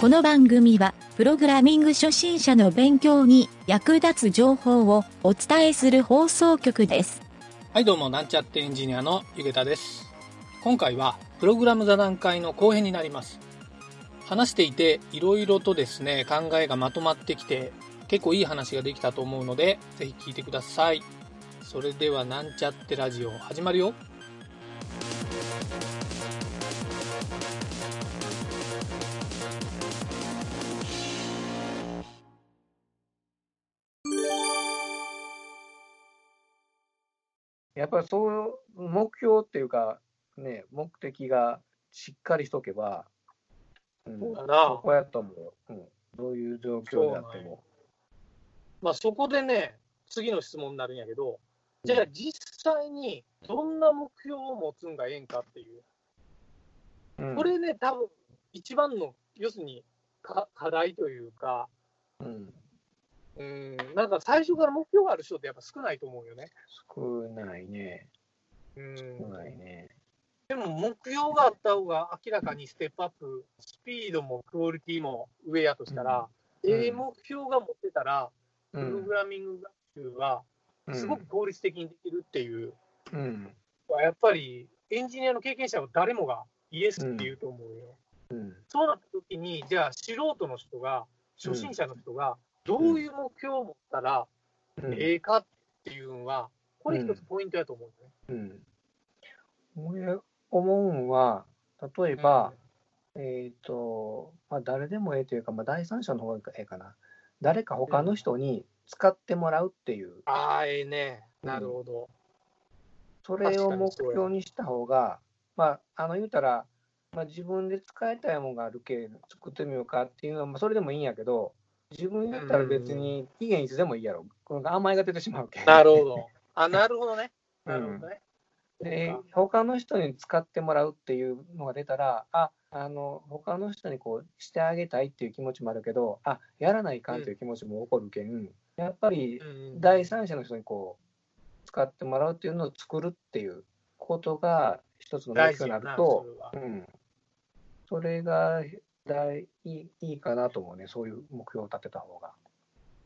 この番組は、プログラミング初心者の勉強に役立つ情報をお伝えする放送局です。はいどうもなんちゃってエンジニアのゆげたです。今回はプログラム座談会の後編になります。話していていろいろとですね考えがまとまってきて結構いい話ができたと思うのでぜひ聞いてください。それではなんちゃってラジオ始まるよ。やっぱりそう目標っていうか、ね、目的がしっかりしとけば、うん、そうだな。そこやと思う、うん、どういう状況であっても。まあそこでね次の質問になるんやけどじゃあ実際にどんな目標を持つんがええんかっていう。うん。これね、多分一番の、要するにか課題というか、うん、うん、なんか最初から目標がある人ってやっぱ少ないと思うよね。少ないね、うん、少ないね。でも目標があった方が明らかにステップアップ、スピードもクオリティも上やとしたら、うん。ええ目標が持ってたら、プうん。ログラミング学習はすごく効率的にできるっていう、うん。やっぱりエンジニアの経験者は誰もがイエスって言うと思うよ。うんそうなった時に、じゃあ素人の人が、初心者の人が、どういう目標を持ったらうんええかっていうのは、これ一つポイントやと思うね。うん、俺思うんは、例えば、えっ、と、まあ、誰でもええというか、まあ、第三者の方がええかな。誰か他の人に使ってもらうっていう、ああ、ええね。なるほど。それを目標にした方が、まあ、あの言うたら、まあ、自分で使いたいものがあるけ作ってみようかっていうのは、まあ、それでもいいんやけど、自分やったら別に期限いつでもいいやろ。この甘えが出てしまうけん。なるほど。あ、なるほどね。うんなるほどね。うか他の人に使ってもらうっていうのが出たら、ああの他の人にこうしてあげたいっていう気持ちもあるけど、あやらないかんっていう気持ちも起こるけん、やっぱりうん第三者の人にこう使ってもらうっていうのを作るっていうことが一つの目大事標になると。うん、それが大いいいいかなと思うね、そういう目標を立てた方が。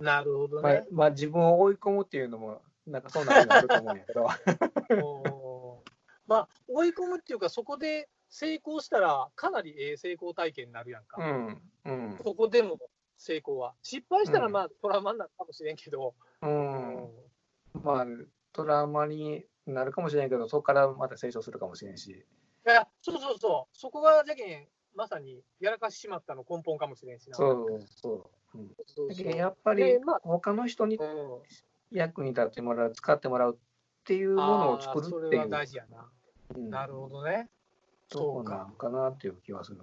なるほどまあね。まあ、自分を追い込むっていうのも、なんかそんなると思うんやけど。まあ、追い込むっていうか、そこで成功したら、かなりええ成功体験になるやんか。うんうんそこでも成功は。失敗したら、うんまあ、トラウマになるかもしれんけど、うんまあ、トラウマになるかもしれないけど、そこからまた成長するかもしれんし。いや、そうそうそう、そこがじゃけん、まさにやらかしてしまったの根本かもしれんしな。そうそう。うん、そうそうやっぱりでまあ他の人にうん役に立ってもらう、使ってもらうっていうものを作るあーそれはっていう、大事やな。うんなるほどね。そそううか。なのかなっていう気はする。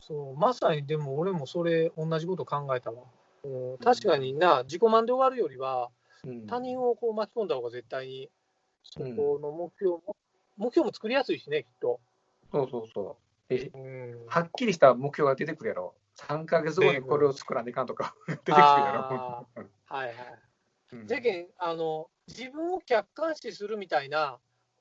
そう、まさにでも俺もそれ、同じこと考えたわ。うん、確かにな、自己満で終わるよりは、うん、他人をこう巻き込んだ方が絶対に、そうんこの目標も、目標も作りやすいしね、きっと。そうそうそう。えうん、はっきりした目標が出てくるやろ。3ヶ月後にこれを作らないかんとか 出てくるやろあ。はいはい。うんじゃけんあの、自分を客観視するみたいな、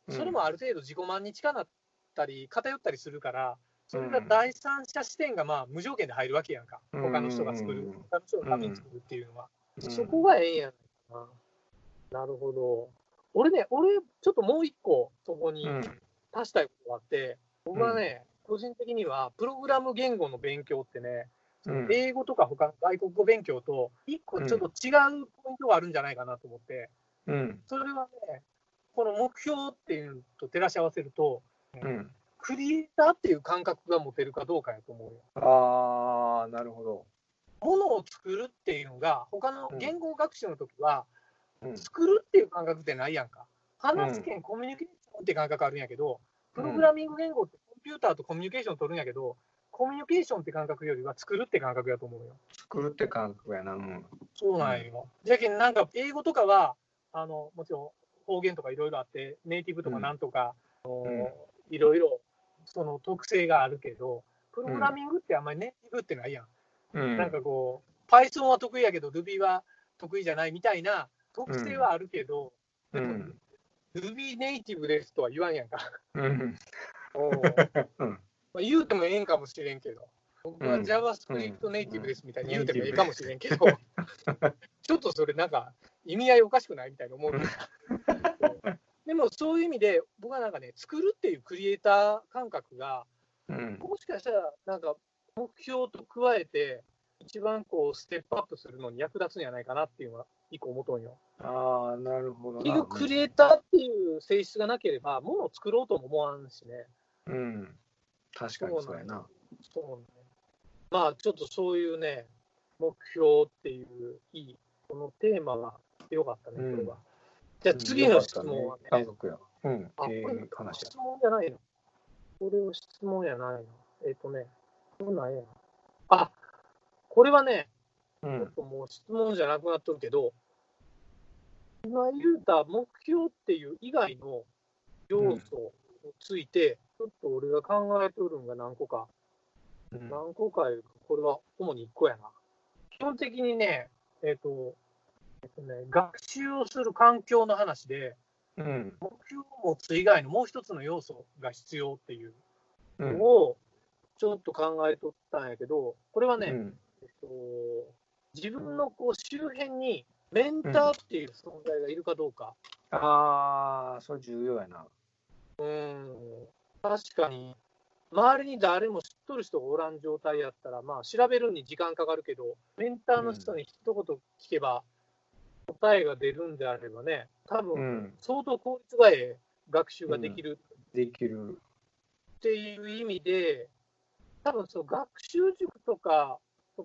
それもある程度自己満に近なったり、偏ったりするから、それが第三者視点がまあ無条件で入るわけやんか、うん他の人が作る、うん他の人のために作るっていうのは。うんそこがええんやな。なるほど。俺ね、俺、ちょっともう一個、そこにうん足したいことがあって、僕はね、個人的には、プログラム言語の勉強ってね、うん。英語とか他の外国語勉強と、一個ちょっと違うポイントがあるんじゃないかなと思って、うん。それはね、この目標っていうのと照らし合わせると、うん。クリエイターっていう感覚が持てるかどうかやと思うよ。ああ、なるほど。ものを作るっていうのが、他の言語学習の時は、うん。作るっていう感覚ってないやんか。話すけん。コミュニケーションって感覚あるんやけど、プログラミング言語ってピューターとコミュニケーション取るんやけど、コミュニケーションって感覚よりは作るって感覚やと思うよ。作るって感覚やな。うんそうなんよ。じゃけんなんか英語とかは、あのもちろん方言とかいろいろあって、ネイティブとかなんとか、んいろいろその特性があるけど、プログラミングってあんまりネイティブってないやん。うんなんかこう、Python は得意やけど Ruby は得意じゃないみたいな特性はあるけど、うん Ruby ネイティブですとは言わんやんか。うんおううんまあ、言うてもええんかもしれんけど。僕はうん JavaScript ネイティブですみたいに言うてもいいかもしれんけど、ちょっとそれなんか意味合いおかしくないみたいに思う。でもそういう意味で僕はなんかね、作るっていうクリエイター感覚が、うん。もしかしたらなんか目標と加えて、一番こうステップアップするのに役立つんじゃないかなっていうのは一個思うとんよ。ああ、なるほどな。結局クリエイターっていう性質がなければ、ものを作ろうとも思わんしね。うん。確かにそうやな。そうね。まあちょっとそういうね、目標っていういい、このテーマが良かったね、うんこれは。じゃあ次の質問はね、家族や。うん。あ、これええ話や。質問じゃないの？これを質問じゃないの？えっ、とね、これなんやあ、これはね、ちょっうん。ともう質問じゃなくなっとるけど、今言うた目標っていう以外の要素について、ちょっと俺が考えとるんが何個か、うん何個かいうか、これは主に1個やな。基本的にね、えっ、と、えっとね、学習をする環境の話で、うん。目標を持つ以外のもう一つの要素が必要っていううんのをちょっと考えとったんやけど、これはね、うんえっと、自分のこう周辺にメンターっていう存在がいるかどうか。ああ、それ重要やな。うん、確かに、周りに誰も知っとる人がおらん状態やったら、まあ、調べるに時間かかるけど、メンターの人に一言聞けば、答えが出るんであればね、多う分ん。相当効率がええ学習ができるできる。っていう意味で、多分その学習塾とか、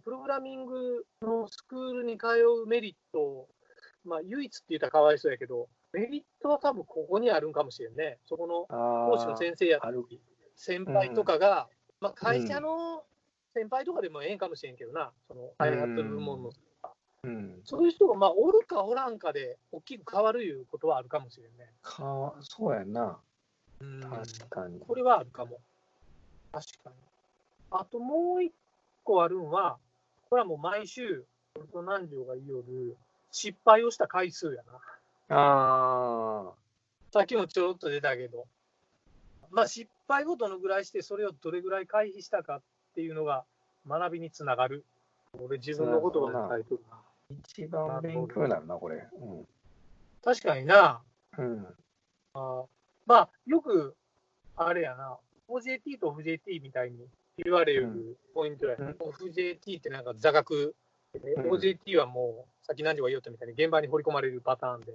プログラミングのスクールに通うメリット、まあ、唯一って言ったらかわいそうやけど、メリットは多分ここにあるんかもしれんね。そこのあ講師の先生や。先輩とかが、まあ、会社の先輩とかでもええんかもしれんけどな、その開発部門の、うん。そういう人がまあおるかおらんかで大きく変わるいうことはあるかもしれんね。かそうやな。うん確かに。これはあるかも。確かに。あともう一個あるんは、これはもう毎週、俺と南條が言いよる、失敗をした回数やな。あさっきもちょろっと出たけど、まあ失敗をどのぐらいして、それをどれぐらい回避したかっていうのが学びにつながる。俺自分のな。あ、一番勉強になるな、これ。確かにな、うん。うん。まあよく、あれやな、OJT と OFJT みたいに言われるポイントや、うん。OFJT ってなんか座学、でうん。OJT はもう、さっき何時が言おったみたいに現場に掘り込まれるパターンで、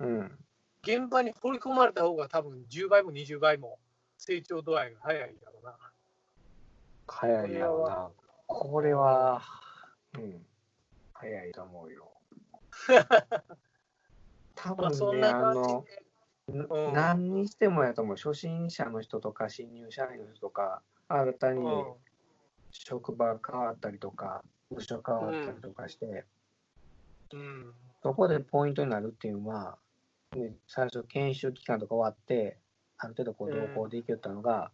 うん。現場に掘り込まれた方が多分10倍も20倍も成長度合いが早いだろうな。早いやろな。これは、うん。早いと思うよ。多分ね、んな感うん何にしてもやと思う。初心者の人とか、新入社員の人とか、新たにうん職場変わったりとか、部署変わったりとかして、うんそこでポイントになるっていうのは、ね、最初研修期間とか終わって、ある程度こううん同行できよったのが、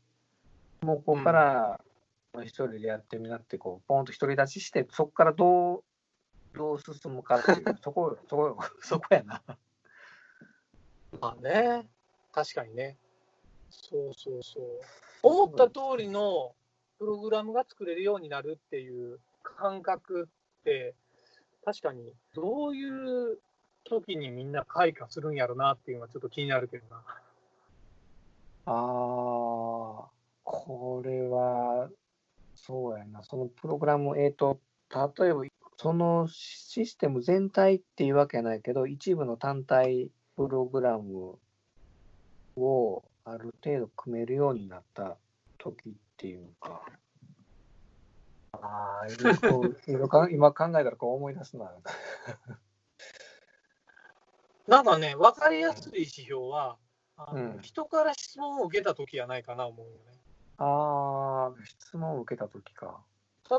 もうここから一人でやってみなって、こう、ポンと独り立ちして、そこからどう、どう進むかっていう、そこ、そこ、そこやな。まあね、確かにね。そうそうそう。思った通りのプログラムが作れるようになるっていう感覚って、確かにどういう時にみんな開花するんやろなっていうのはちょっと気になるけどな。ああ、これは、そうやな、そのプログラム、えっ、と、例えば、そのシステム全体っていうわけないけど、一部の単体プログラムをある程度組めるようになった時っていうか、ああ、今考えたらこう思い出すな。なんかね、分かりやすい指標は、あのうん人から質問を受けた時やないかな思うよね。ああ、質問を受けた時か。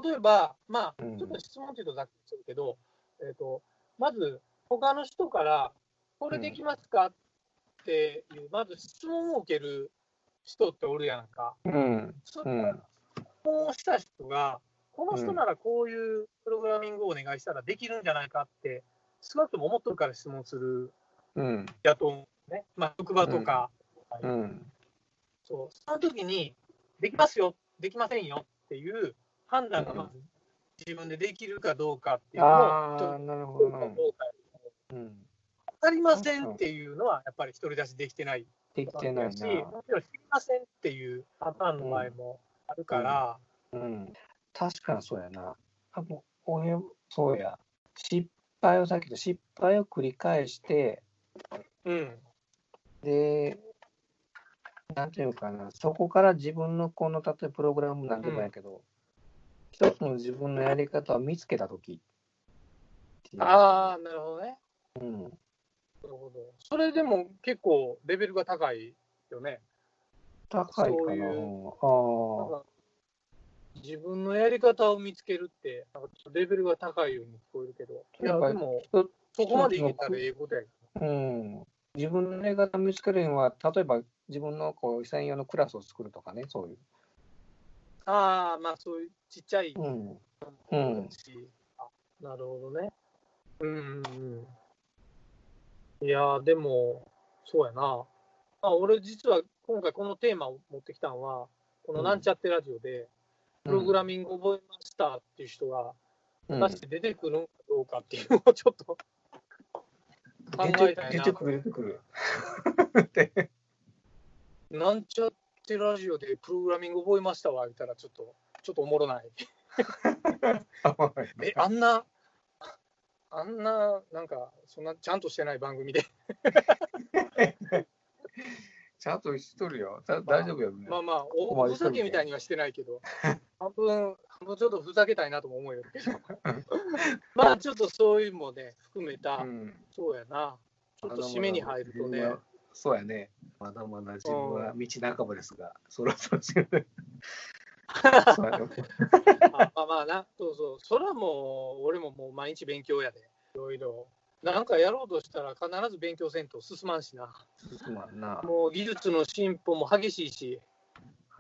例えば、まあ、うんちょっと質問っていうとざっくりするけど、えっ、と、まず、他の人から、これできますかっていう、まず質問を受ける人っておるやんか。うん、そのうん、質問をした人が、この人ならこういうプログラミングをお願いしたらできるんじゃないかって、少なくとも思っとるから質問するうん、やと思うね。まあ、職場とか、うん。そう、その時に、できますよ、できませんよっていう判断がまず自分でできるかどうかっていうのを、なるほどな。どうん。分かりませんっていうのは、やっぱり独り出しできてないできてないし、な。もちろん知りませんっていうパターンの場合もあるから、うん。確かにそうやな。あもう俺、そうや。失敗をさっきと失敗を繰り返して、うん、で、なんていうかな、そこから自分のこの、例えばプログラムなんでもやけど、一つの自分のやり方を見つけたとき。ああ、なるほどね。うん。なるほど。それでも結構レベルが高いよね。高いかな。あか自分のやり方を見つけるって、なんかちょっとレベルが高いように聞こえるけど、いや、やっぱりでもあ。、そこまでいけたらええことやけうん。自分のやり方を見つけるには、例えば自分のこう専用のクラスを作るとかね、そういう。ど。ああ、まあそういうちっちゃいうん。もうんなるほどね。うんうんうん。いやー、でも、そうやな。まあ、俺、実は今回このテーマを持ってきたのは、このなんちゃってラジオで、プログラミング覚えましたっていう人が、うん果たして出てくるのかどうかっていうのをちょっと考出えたいなて出て。くる、出てくる。なんちゃってラジオでプログラミング覚えましたわ、言ったらちょっと、ちょっとおもろない。え、あんな、あんな、なんか、そんなちゃんとしてない番組で、ちゃんとしとるよ。だ大丈夫よ。まあまあ、おふざけみたいにはしてないけど、半分、半分ちょっとふざけたいなとも思うよ。けど、まあちょっとそういうのもね、含めた、うん。そうやな、ちょっと締めに入るとね。そうやね。まだまだ自分は道半ばですが、そろそ まあまあな、そうそう、それはもう、俺ももう毎日勉強やで、いろいろ。なんかやろうとしたら必ず勉強せんと進まんしな。進まんな。もう技術の進歩も激しいし、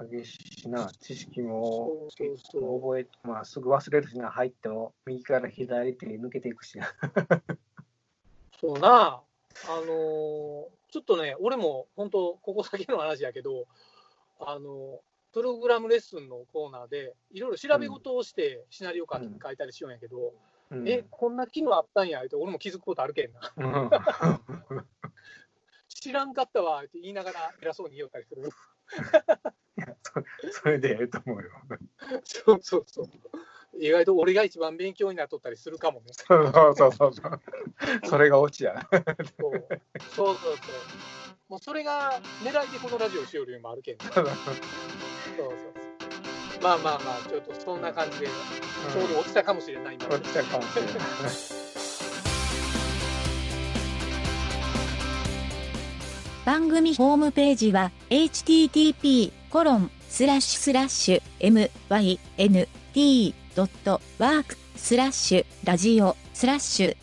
激しいしな、知識もそうそうそう覚え、まあ、すぐ忘れるしな、入っても、右から左手に抜けていくしな。そうな、あのーちょっとね、俺も本当、ここだけの話やけど、あのープログラムレッスンのコーナーで、いろいろ調べ事をして、シナリオ書いたりしようんやけど、うんえ、こんな機能あったんや、って俺も気づくことあるけんな。うん知らんかったわって言いながら偉そうに言おったりする。そ それでええと思うよ。そうそうそう。意外と俺が一番勉強になっとったりするかもね。そうそうそうそう。それがオチや。そうそうそうそう。もうそれが狙いでこのラジオしよるよりもあるけんね。そうそうそう。まあまあまあ、ちょっとそんな感じで、ちょうど落ちたかもしれない今。落ちたかもしれない。番組ホームページは http コロンスラッシュスラッシュ mynt.work スラッシュラジオスラッシュ